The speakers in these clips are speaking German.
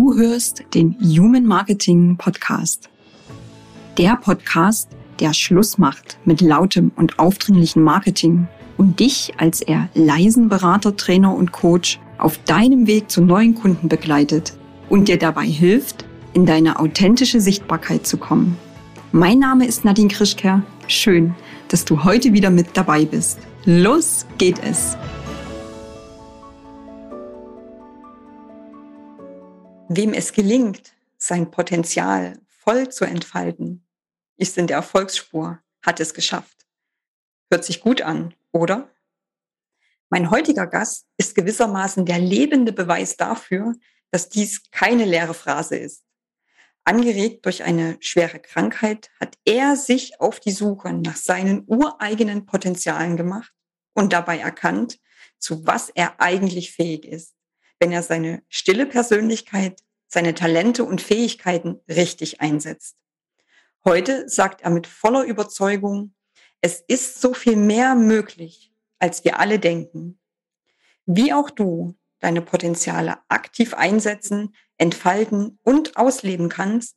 Du hörst den Human Marketing Podcast. Der Podcast, der Schluss macht mit lautem und aufdringlichem Marketing und dich als eher leisen Berater, Trainer und Coach auf deinem Weg zu neuen Kunden begleitet und dir dabei hilft, in deine authentische Sichtbarkeit zu kommen. Mein Name ist Nadine Krischker. Schön, dass du heute wieder mit dabei bist. Los geht es! Wem es gelingt, sein Potenzial voll zu entfalten, ist in der Erfolgsspur, hat es geschafft. Hört sich gut an, oder? Mein heutiger Gast ist gewissermaßen der lebende Beweis dafür, dass dies keine leere Phrase ist. Angeregt durch eine schwere Krankheit hat er sich auf die Suche nach seinen ureigenen Potenzialen gemacht und dabei erkannt, zu was er eigentlich fähig ist wenn er seine stille Persönlichkeit, seine Talente und Fähigkeiten richtig einsetzt. Heute sagt er mit voller Überzeugung, es ist so viel mehr möglich, als wir alle denken. Wie auch du deine Potenziale aktiv einsetzen, entfalten und ausleben kannst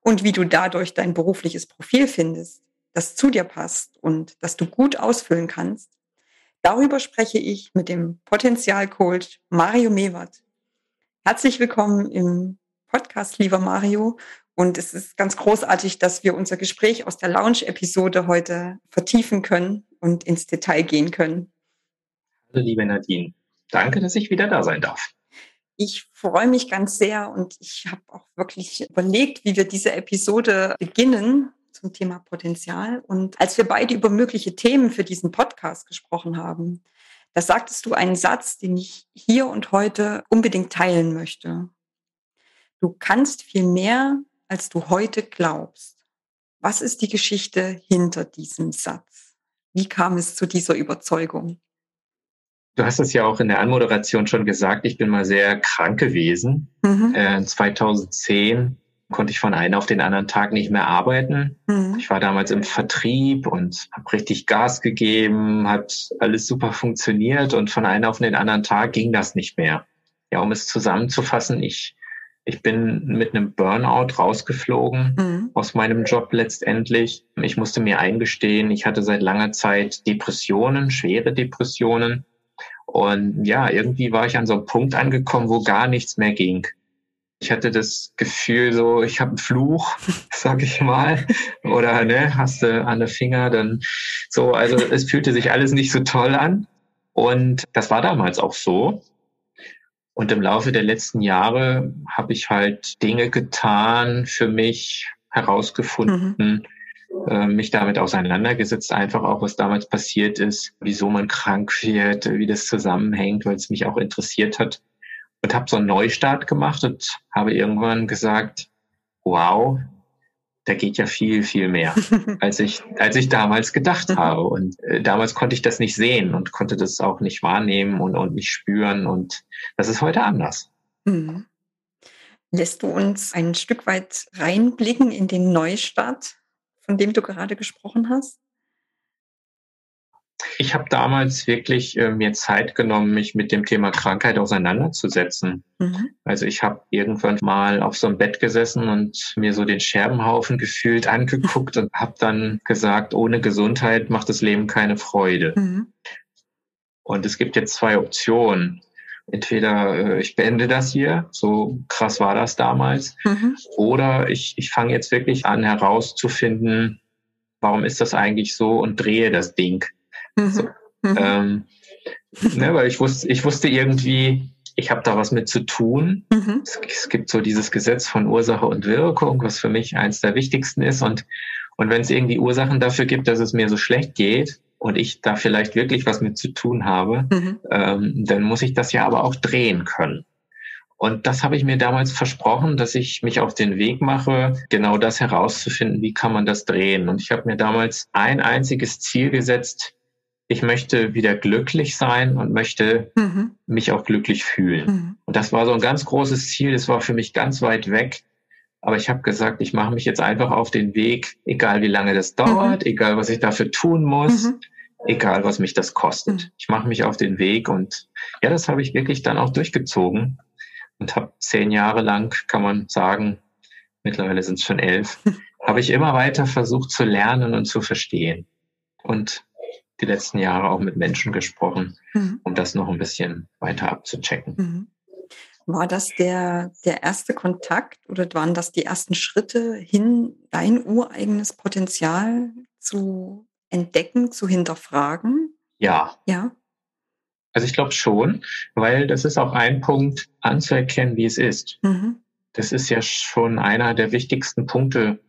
und wie du dadurch dein berufliches Profil findest, das zu dir passt und das du gut ausfüllen kannst, Darüber spreche ich mit dem Potenzialcoach Mario Mewert. Herzlich willkommen im Podcast, lieber Mario. Und es ist ganz großartig, dass wir unser Gespräch aus der Lounge-Episode heute vertiefen können und ins Detail gehen können. Hallo, liebe Nadine. Danke, dass ich wieder da sein darf. Ich freue mich ganz sehr und ich habe auch wirklich überlegt, wie wir diese Episode beginnen zum Thema Potenzial. Und als wir beide über mögliche Themen für diesen Podcast gesprochen haben, da sagtest du einen Satz, den ich hier und heute unbedingt teilen möchte. Du kannst viel mehr, als du heute glaubst. Was ist die Geschichte hinter diesem Satz? Wie kam es zu dieser Überzeugung? Du hast es ja auch in der Anmoderation schon gesagt, ich bin mal sehr krank gewesen. Mhm. Äh, 2010 konnte ich von einem auf den anderen Tag nicht mehr arbeiten. Mhm. Ich war damals im Vertrieb und habe richtig Gas gegeben, hat alles super funktioniert und von einem auf den anderen Tag ging das nicht mehr. Ja, um es zusammenzufassen, ich ich bin mit einem Burnout rausgeflogen mhm. aus meinem Job letztendlich. Ich musste mir eingestehen, ich hatte seit langer Zeit Depressionen, schwere Depressionen. Und ja, irgendwie war ich an so einem Punkt angekommen, wo gar nichts mehr ging. Ich hatte das Gefühl, so ich habe einen Fluch, sag ich mal, oder ne, hast du an der Finger, dann so. Also es fühlte sich alles nicht so toll an und das war damals auch so. Und im Laufe der letzten Jahre habe ich halt Dinge getan, für mich herausgefunden, mhm. äh, mich damit auseinandergesetzt, einfach auch, was damals passiert ist, wieso man krank wird, wie das zusammenhängt, weil es mich auch interessiert hat und habe so einen Neustart gemacht und habe irgendwann gesagt, wow, da geht ja viel, viel mehr, als ich, als ich damals gedacht habe. Und äh, damals konnte ich das nicht sehen und konnte das auch nicht wahrnehmen und, und nicht spüren. Und das ist heute anders. Mhm. Lässt du uns ein Stück weit reinblicken in den Neustart, von dem du gerade gesprochen hast? Ich habe damals wirklich äh, mir Zeit genommen, mich mit dem Thema Krankheit auseinanderzusetzen. Mhm. Also ich habe irgendwann mal auf so einem Bett gesessen und mir so den Scherbenhaufen gefühlt angeguckt und habe dann gesagt, ohne Gesundheit macht das Leben keine Freude. Mhm. Und es gibt jetzt zwei Optionen. Entweder äh, ich beende das hier, so krass war das damals, mhm. oder ich, ich fange jetzt wirklich an herauszufinden, warum ist das eigentlich so und drehe das Ding. Mhm. So. Mhm. Ähm, ne, weil ich wusste, ich wusste irgendwie, ich habe da was mit zu tun. Mhm. Es, es, gibt so dieses Gesetz von Ursache und Wirkung, was für mich eins der wichtigsten ist. Und, und wenn es irgendwie Ursachen dafür gibt, dass es mir so schlecht geht und ich da vielleicht wirklich was mit zu tun habe, mhm. ähm, dann muss ich das ja aber auch drehen können. Und das habe ich mir damals versprochen, dass ich mich auf den Weg mache, genau das herauszufinden, wie kann man das drehen. Und ich habe mir damals ein einziges Ziel gesetzt, ich möchte wieder glücklich sein und möchte mhm. mich auch glücklich fühlen. Mhm. Und das war so ein ganz großes Ziel, das war für mich ganz weit weg. Aber ich habe gesagt, ich mache mich jetzt einfach auf den Weg, egal wie lange das dauert, mhm. egal was ich dafür tun muss, mhm. egal was mich das kostet. Mhm. Ich mache mich auf den Weg und ja, das habe ich wirklich dann auch durchgezogen. und habe zehn Jahre lang, kann man sagen, mittlerweile sind es schon elf, habe ich immer weiter versucht zu lernen und zu verstehen. Und die letzten Jahre auch mit Menschen gesprochen, mhm. um das noch ein bisschen weiter abzuchecken. Mhm. War das der, der erste Kontakt oder waren das die ersten Schritte hin, dein ureigenes Potenzial zu entdecken, zu hinterfragen? Ja. Ja. Also ich glaube schon, weil das ist auch ein Punkt, anzuerkennen, wie es ist. Mhm. Das ist ja schon einer der wichtigsten Punkte.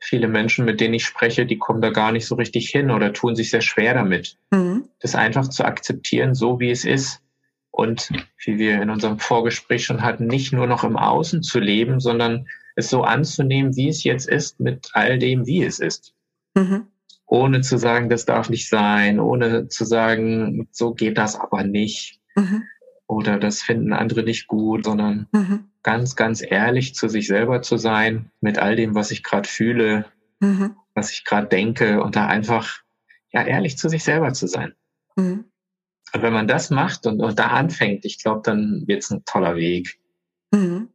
Viele Menschen, mit denen ich spreche, die kommen da gar nicht so richtig hin oder tun sich sehr schwer damit. Mhm. Das einfach zu akzeptieren, so wie es ist. Und wie wir in unserem Vorgespräch schon hatten, nicht nur noch im Außen zu leben, sondern es so anzunehmen, wie es jetzt ist, mit all dem, wie es ist. Mhm ohne zu sagen, das darf nicht sein, ohne zu sagen, so geht das aber nicht. Mhm. Oder das finden andere nicht gut, sondern mhm. ganz, ganz ehrlich zu sich selber zu sein, mit all dem, was ich gerade fühle, mhm. was ich gerade denke und da einfach ja ehrlich zu sich selber zu sein. Mhm. Und wenn man das macht und, und da anfängt, ich glaube, dann wird es ein toller Weg. Mhm.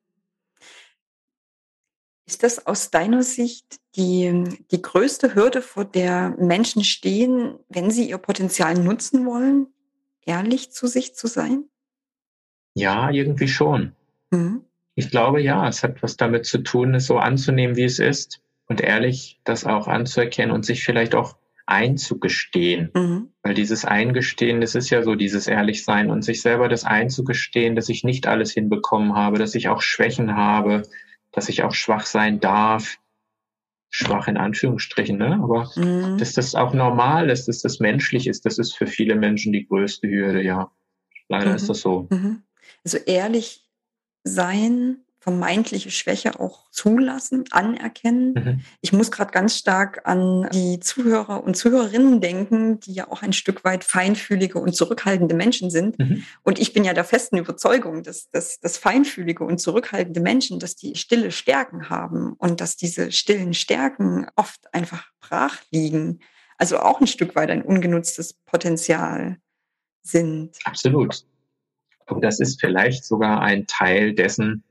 Ist das aus deiner Sicht die, die größte Hürde, vor der Menschen stehen, wenn sie ihr Potenzial nutzen wollen, ehrlich zu sich zu sein? Ja, irgendwie schon. Mhm. Ich glaube, ja, es hat was damit zu tun, es so anzunehmen, wie es ist und ehrlich das auch anzuerkennen und sich vielleicht auch einzugestehen. Mhm. Weil dieses Eingestehen, das ist ja so dieses Ehrlichsein und sich selber das einzugestehen, dass ich nicht alles hinbekommen habe, dass ich auch Schwächen habe, dass ich auch schwach sein darf. Schwach in Anführungsstrichen, ne? Aber mhm. dass das auch normal ist, dass das menschlich ist, das ist für viele Menschen die größte Hürde, ja. Leider mhm. ist das so. Mhm. Also ehrlich sein vermeintliche Schwäche auch zulassen, anerkennen. Mhm. Ich muss gerade ganz stark an die Zuhörer und Zuhörerinnen denken, die ja auch ein Stück weit feinfühlige und zurückhaltende Menschen sind. Mhm. Und ich bin ja der festen Überzeugung, dass, dass, dass feinfühlige und zurückhaltende Menschen, dass die stille Stärken haben und dass diese stillen Stärken oft einfach brach liegen. Also auch ein Stück weit ein ungenutztes Potenzial sind. Absolut. Und das ist vielleicht sogar ein Teil dessen,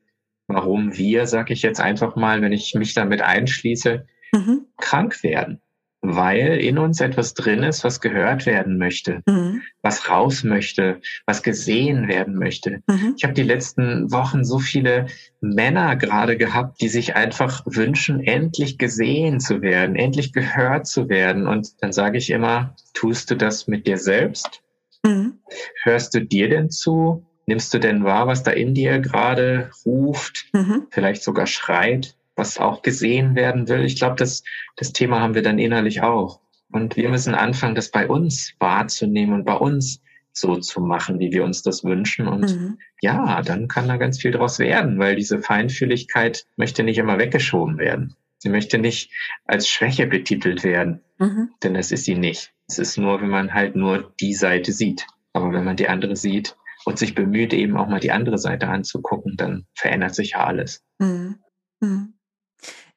warum wir, sag ich jetzt einfach mal, wenn ich mich damit einschließe, mhm. krank werden. Weil in uns etwas drin ist, was gehört werden möchte, mhm. was raus möchte, was gesehen werden möchte. Mhm. Ich habe die letzten Wochen so viele Männer gerade gehabt, die sich einfach wünschen, endlich gesehen zu werden, endlich gehört zu werden. Und dann sage ich immer, tust du das mit dir selbst? Mhm. Hörst du dir denn zu? Nimmst du denn wahr, was da in dir gerade ruft, mhm. vielleicht sogar schreit, was auch gesehen werden will? Ich glaube, das, das Thema haben wir dann innerlich auch. Und wir müssen anfangen, das bei uns wahrzunehmen und bei uns so zu machen, wie wir uns das wünschen. Und mhm. ja, dann kann da ganz viel draus werden, weil diese Feinfühligkeit möchte nicht immer weggeschoben werden. Sie möchte nicht als Schwäche betitelt werden, mhm. denn das ist sie nicht. Es ist nur, wenn man halt nur die Seite sieht. Aber wenn man die andere sieht, und sich bemüht, eben auch mal die andere Seite anzugucken, dann verändert sich ja alles. Mhm. Mhm.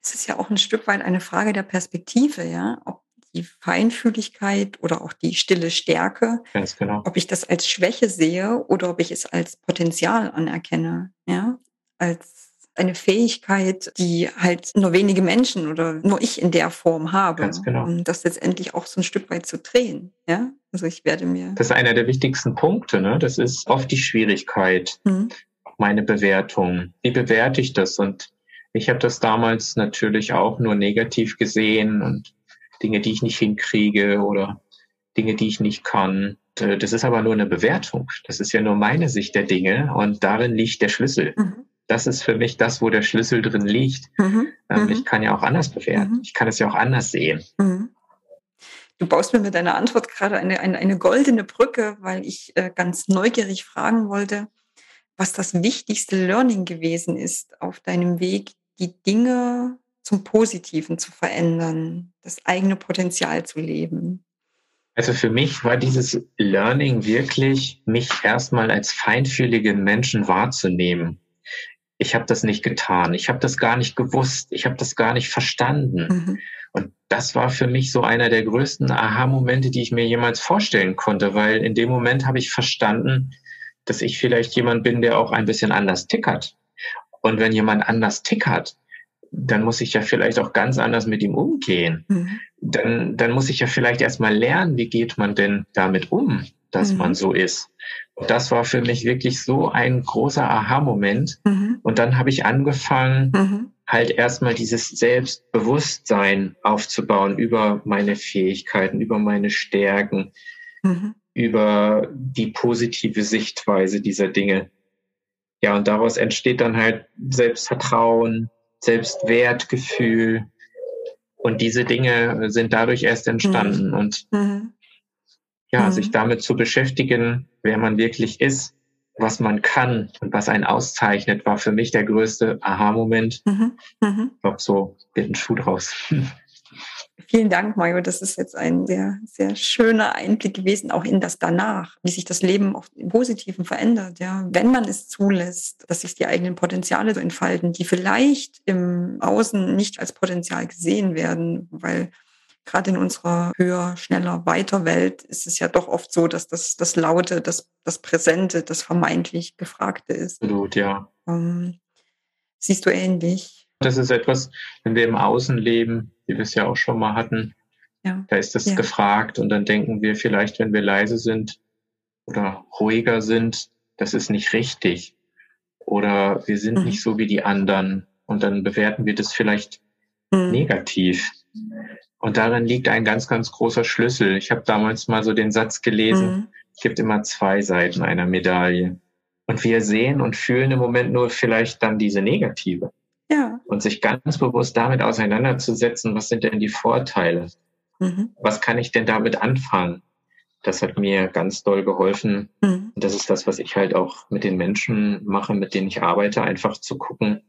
Es ist ja auch ein Stück weit eine Frage der Perspektive, ja, ob die Feinfühligkeit oder auch die stille Stärke, Ganz genau. ob ich das als Schwäche sehe oder ob ich es als Potenzial anerkenne, ja, als eine Fähigkeit, die halt nur wenige Menschen oder nur ich in der Form habe. Ganz genau. Um das letztendlich auch so ein Stück weit zu drehen. Ja, also ich werde mir. Das ist einer der wichtigsten Punkte, ne? Das ist oft die Schwierigkeit. Mhm. Meine Bewertung. Wie bewerte ich das? Und ich habe das damals natürlich auch nur negativ gesehen und Dinge, die ich nicht hinkriege oder Dinge, die ich nicht kann. Äh, das ist aber nur eine Bewertung. Das ist ja nur meine Sicht der Dinge und darin liegt der Schlüssel. Mhm das ist für mich das, wo der Schlüssel drin liegt. Mhm. Ähm, mhm. Ich kann ja auch anders bewerten. Mhm. Ich kann es ja auch anders sehen. Mhm. Du baust mir mit deiner Antwort gerade eine, eine, eine goldene Brücke, weil ich äh, ganz neugierig fragen wollte, was das wichtigste Learning gewesen ist auf deinem Weg, die Dinge zum Positiven zu verändern, das eigene Potenzial zu leben. Also für mich war dieses Learning wirklich, mich erstmal als feinfühligen Menschen wahrzunehmen ich habe das nicht getan, ich habe das gar nicht gewusst, ich habe das gar nicht verstanden. Mhm. Und das war für mich so einer der größten Aha-Momente, die ich mir jemals vorstellen konnte, weil in dem Moment habe ich verstanden, dass ich vielleicht jemand bin, der auch ein bisschen anders tickert. Und wenn jemand anders tickert, dann muss ich ja vielleicht auch ganz anders mit ihm umgehen. Mhm. Dann, dann muss ich ja vielleicht erstmal lernen, wie geht man denn damit um, dass mhm. man so ist. Und das war für mich wirklich so ein großer Aha-Moment. Mhm. Und dann habe ich angefangen, mhm. halt erstmal dieses Selbstbewusstsein aufzubauen über meine Fähigkeiten, über meine Stärken, mhm. über die positive Sichtweise dieser Dinge. Ja, und daraus entsteht dann halt Selbstvertrauen, Selbstwertgefühl. Und diese Dinge sind dadurch erst entstanden. Mhm. Und mhm. Ja, mhm. sich damit zu beschäftigen, wer man wirklich ist, was man kann und was einen auszeichnet, war für mich der größte Aha-Moment. Mhm. Mhm. Ich glaube, so wird ein Schuh draus. Vielen Dank, Mario. Das ist jetzt ein sehr, sehr schöner Einblick gewesen, auch in das danach, wie sich das Leben auch im Positiven verändert. Ja, wenn man es zulässt, dass sich die eigenen Potenziale so entfalten, die vielleicht im Außen nicht als Potenzial gesehen werden, weil gerade in unserer höher, schneller, weiter Welt ist es ja doch oft so, dass das, das Laute, das, das Präsente, das vermeintlich Gefragte ist. Absolut, ja. Ähm, siehst du ähnlich? Das ist etwas, wenn wir im Außen leben, wie wir es ja auch schon mal hatten. Ja. Da ist das ja. gefragt und dann denken wir vielleicht, wenn wir leise sind oder ruhiger sind, das ist nicht richtig. Oder wir sind mhm. nicht so wie die anderen. Und dann bewerten wir das vielleicht mhm. negativ. Und darin liegt ein ganz, ganz großer Schlüssel. Ich habe damals mal so den Satz gelesen, mhm. es gibt immer zwei Seiten einer Medaille. Und wir sehen und fühlen im Moment nur vielleicht dann diese negative. Ja. Und sich ganz bewusst damit auseinanderzusetzen, was sind denn die Vorteile? Mhm. Was kann ich denn damit anfangen? Das hat mir ganz doll geholfen. Mhm. Und das ist das, was ich halt auch mit den Menschen mache, mit denen ich arbeite, einfach zu gucken,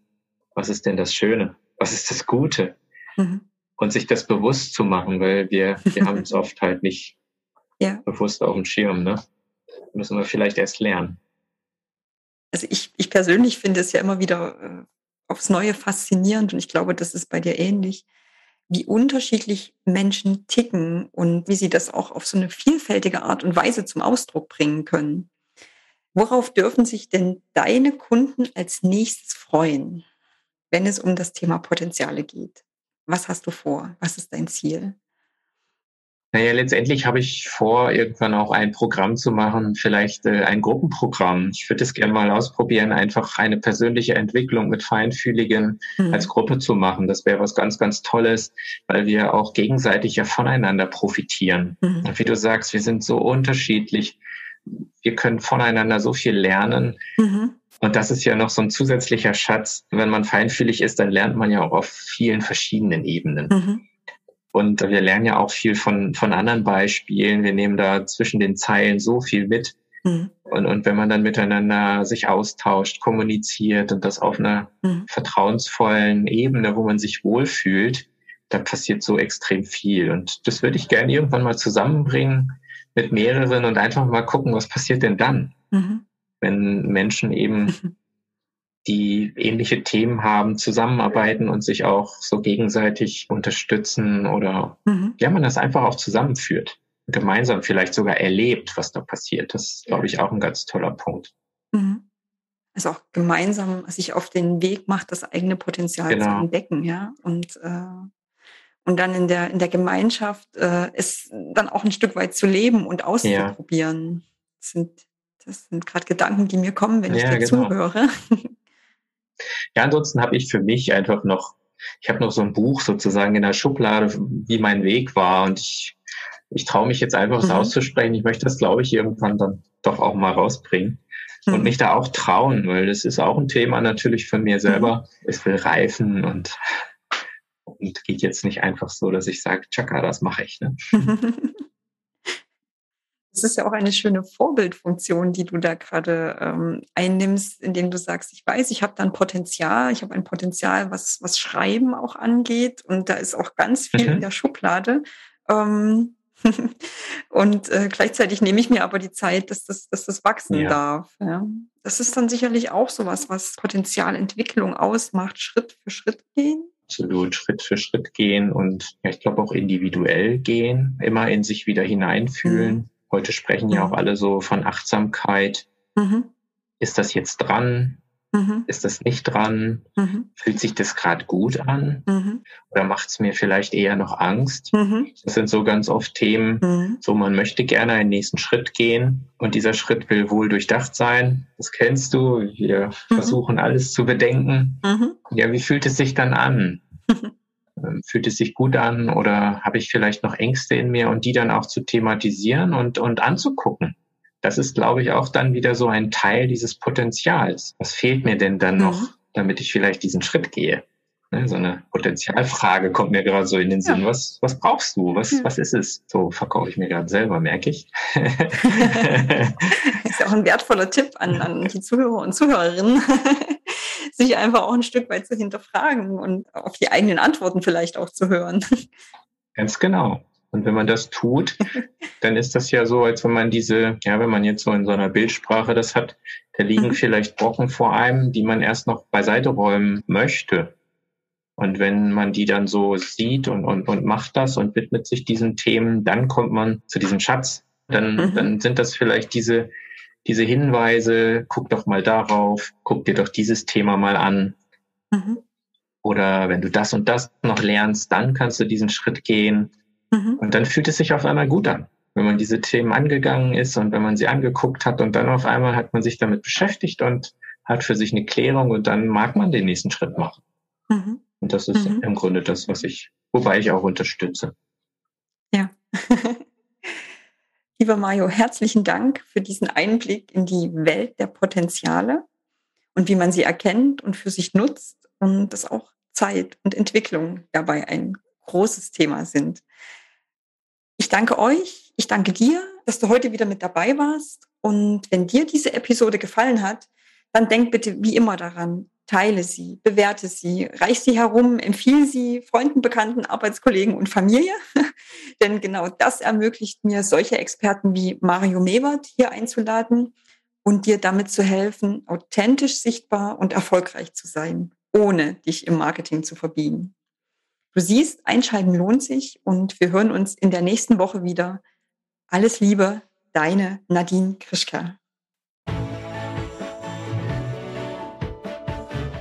was ist denn das Schöne? Was ist das Gute? Mhm. Und sich das bewusst zu machen, weil wir, wir haben es oft halt nicht ja. bewusst auf dem Schirm, ne? Müssen wir vielleicht erst lernen. Also ich, ich persönlich finde es ja immer wieder äh, aufs Neue faszinierend und ich glaube, das ist bei dir ähnlich, wie unterschiedlich Menschen ticken und wie sie das auch auf so eine vielfältige Art und Weise zum Ausdruck bringen können. Worauf dürfen sich denn deine Kunden als nächstes freuen, wenn es um das Thema Potenziale geht? Was hast du vor? Was ist dein Ziel? Naja, letztendlich habe ich vor, irgendwann auch ein Programm zu machen, vielleicht äh, ein Gruppenprogramm. Ich würde es gerne mal ausprobieren, einfach eine persönliche Entwicklung mit Feinfühligen mhm. als Gruppe zu machen. Das wäre was ganz, ganz Tolles, weil wir auch gegenseitig ja voneinander profitieren. Mhm. Und wie du sagst, wir sind so unterschiedlich. Wir können voneinander so viel lernen. Mhm. Und das ist ja noch so ein zusätzlicher Schatz. Wenn man feinfühlig ist, dann lernt man ja auch auf vielen verschiedenen Ebenen. Mhm. Und wir lernen ja auch viel von, von anderen Beispielen. Wir nehmen da zwischen den Zeilen so viel mit. Mhm. Und, und wenn man dann miteinander sich austauscht, kommuniziert und das auf einer mhm. vertrauensvollen Ebene, wo man sich wohlfühlt, da passiert so extrem viel. Und das würde ich gerne irgendwann mal zusammenbringen mit mehreren und einfach mal gucken, was passiert denn dann, mhm. Wenn Menschen eben die ähnliche Themen haben, zusammenarbeiten und sich auch so gegenseitig unterstützen oder mhm. ja, man das einfach auch zusammenführt, gemeinsam vielleicht sogar erlebt, was da passiert. Das ist, glaube ich, auch ein ganz toller Punkt. Mhm. Also auch gemeinsam sich auf den Weg macht, das eigene Potenzial genau. zu entdecken, ja. Und, äh, und dann in der, in der Gemeinschaft äh, es dann auch ein Stück weit zu leben und auszuprobieren. Ja. Das sind, das sind gerade Gedanken, die mir kommen, wenn ja, ich dir genau. zuhöre. Ja, ansonsten habe ich für mich einfach noch, ich habe noch so ein Buch sozusagen in der Schublade, wie mein Weg war und ich, ich traue mich jetzt einfach, es mhm. auszusprechen. Ich möchte das, glaube ich, irgendwann dann doch auch mal rausbringen mhm. und mich da auch trauen, weil das ist auch ein Thema natürlich von mir selber. Mhm. Es will reifen und, und geht jetzt nicht einfach so, dass ich sage, Chaka, das mache ich. Ne? Es ist ja auch eine schöne Vorbildfunktion, die du da gerade ähm, einnimmst, indem du sagst, ich weiß, ich habe da ein Potenzial, ich habe ein Potenzial, was, was Schreiben auch angeht und da ist auch ganz viel mhm. in der Schublade. Ähm, und äh, gleichzeitig nehme ich mir aber die Zeit, dass das, dass das wachsen ja. darf. Ja. Das ist dann sicherlich auch sowas, was Potenzialentwicklung ausmacht, Schritt für Schritt gehen. Absolut, Schritt für Schritt gehen und ja, ich glaube auch individuell gehen, immer in sich wieder hineinfühlen. Mhm Heute sprechen ja auch mhm. alle so von Achtsamkeit. Mhm. Ist das jetzt dran? Mhm. Ist das nicht dran? Mhm. Fühlt sich das gerade gut an? Mhm. Oder macht es mir vielleicht eher noch Angst? Mhm. Das sind so ganz oft Themen, mhm. so man möchte gerne einen nächsten Schritt gehen und dieser Schritt will wohl durchdacht sein. Das kennst du. Wir versuchen alles zu bedenken. Ja, wie fühlt es sich dann an? Fühlt es sich gut an oder habe ich vielleicht noch Ängste in mir und die dann auch zu thematisieren und, und anzugucken? das ist, glaube ich, auch dann wieder so ein Teil dieses Potenzials. Was fehlt mir denn dann noch, mhm. damit ich vielleicht diesen Schritt gehe? Ne, so eine Potenzialfrage kommt mir gerade so in den Sinn. Ja. Was, was brauchst du? Was, mhm. was ist es? So verkaufe ich mir gerade selber, merke ich. ist ja auch ein wertvoller Tipp an, an die Zuhörer und Zuhörerinnen, sich einfach auch ein Stück weit zu hinterfragen und auf die eigenen Antworten vielleicht auch zu hören. Ganz genau. Und wenn man das tut, dann ist das ja so, als wenn man diese, ja, wenn man jetzt so in so einer Bildsprache das hat, da liegen mhm. vielleicht Brocken vor einem, die man erst noch beiseite räumen möchte. Und wenn man die dann so sieht und, und, und macht das und widmet sich diesen Themen, dann kommt man zu diesem Schatz. Dann, mhm. dann sind das vielleicht diese, diese Hinweise, guck doch mal darauf, guck dir doch dieses Thema mal an. Mhm. Oder wenn du das und das noch lernst, dann kannst du diesen Schritt gehen. Mhm. Und dann fühlt es sich auf einmal gut an, wenn man diese Themen angegangen ist und wenn man sie angeguckt hat und dann auf einmal hat man sich damit beschäftigt und hat für sich eine Klärung und dann mag man den nächsten Schritt machen. Mhm. Und das ist mhm. im Grunde das, was ich, wobei ich auch unterstütze. Ja. Lieber Mario, herzlichen Dank für diesen Einblick in die Welt der Potenziale und wie man sie erkennt und für sich nutzt und dass auch Zeit und Entwicklung dabei ein großes Thema sind. Ich danke euch, ich danke dir, dass du heute wieder mit dabei warst. Und wenn dir diese Episode gefallen hat, dann denk bitte wie immer daran, teile sie, bewerte sie, reich sie herum, empfehle sie Freunden, Bekannten, Arbeitskollegen und Familie. Denn genau das ermöglicht mir, solche Experten wie Mario Mewert hier einzuladen und dir damit zu helfen, authentisch sichtbar und erfolgreich zu sein, ohne dich im Marketing zu verbiegen. Du siehst, einschalten lohnt sich und wir hören uns in der nächsten Woche wieder. Alles Liebe, deine Nadine Krischka.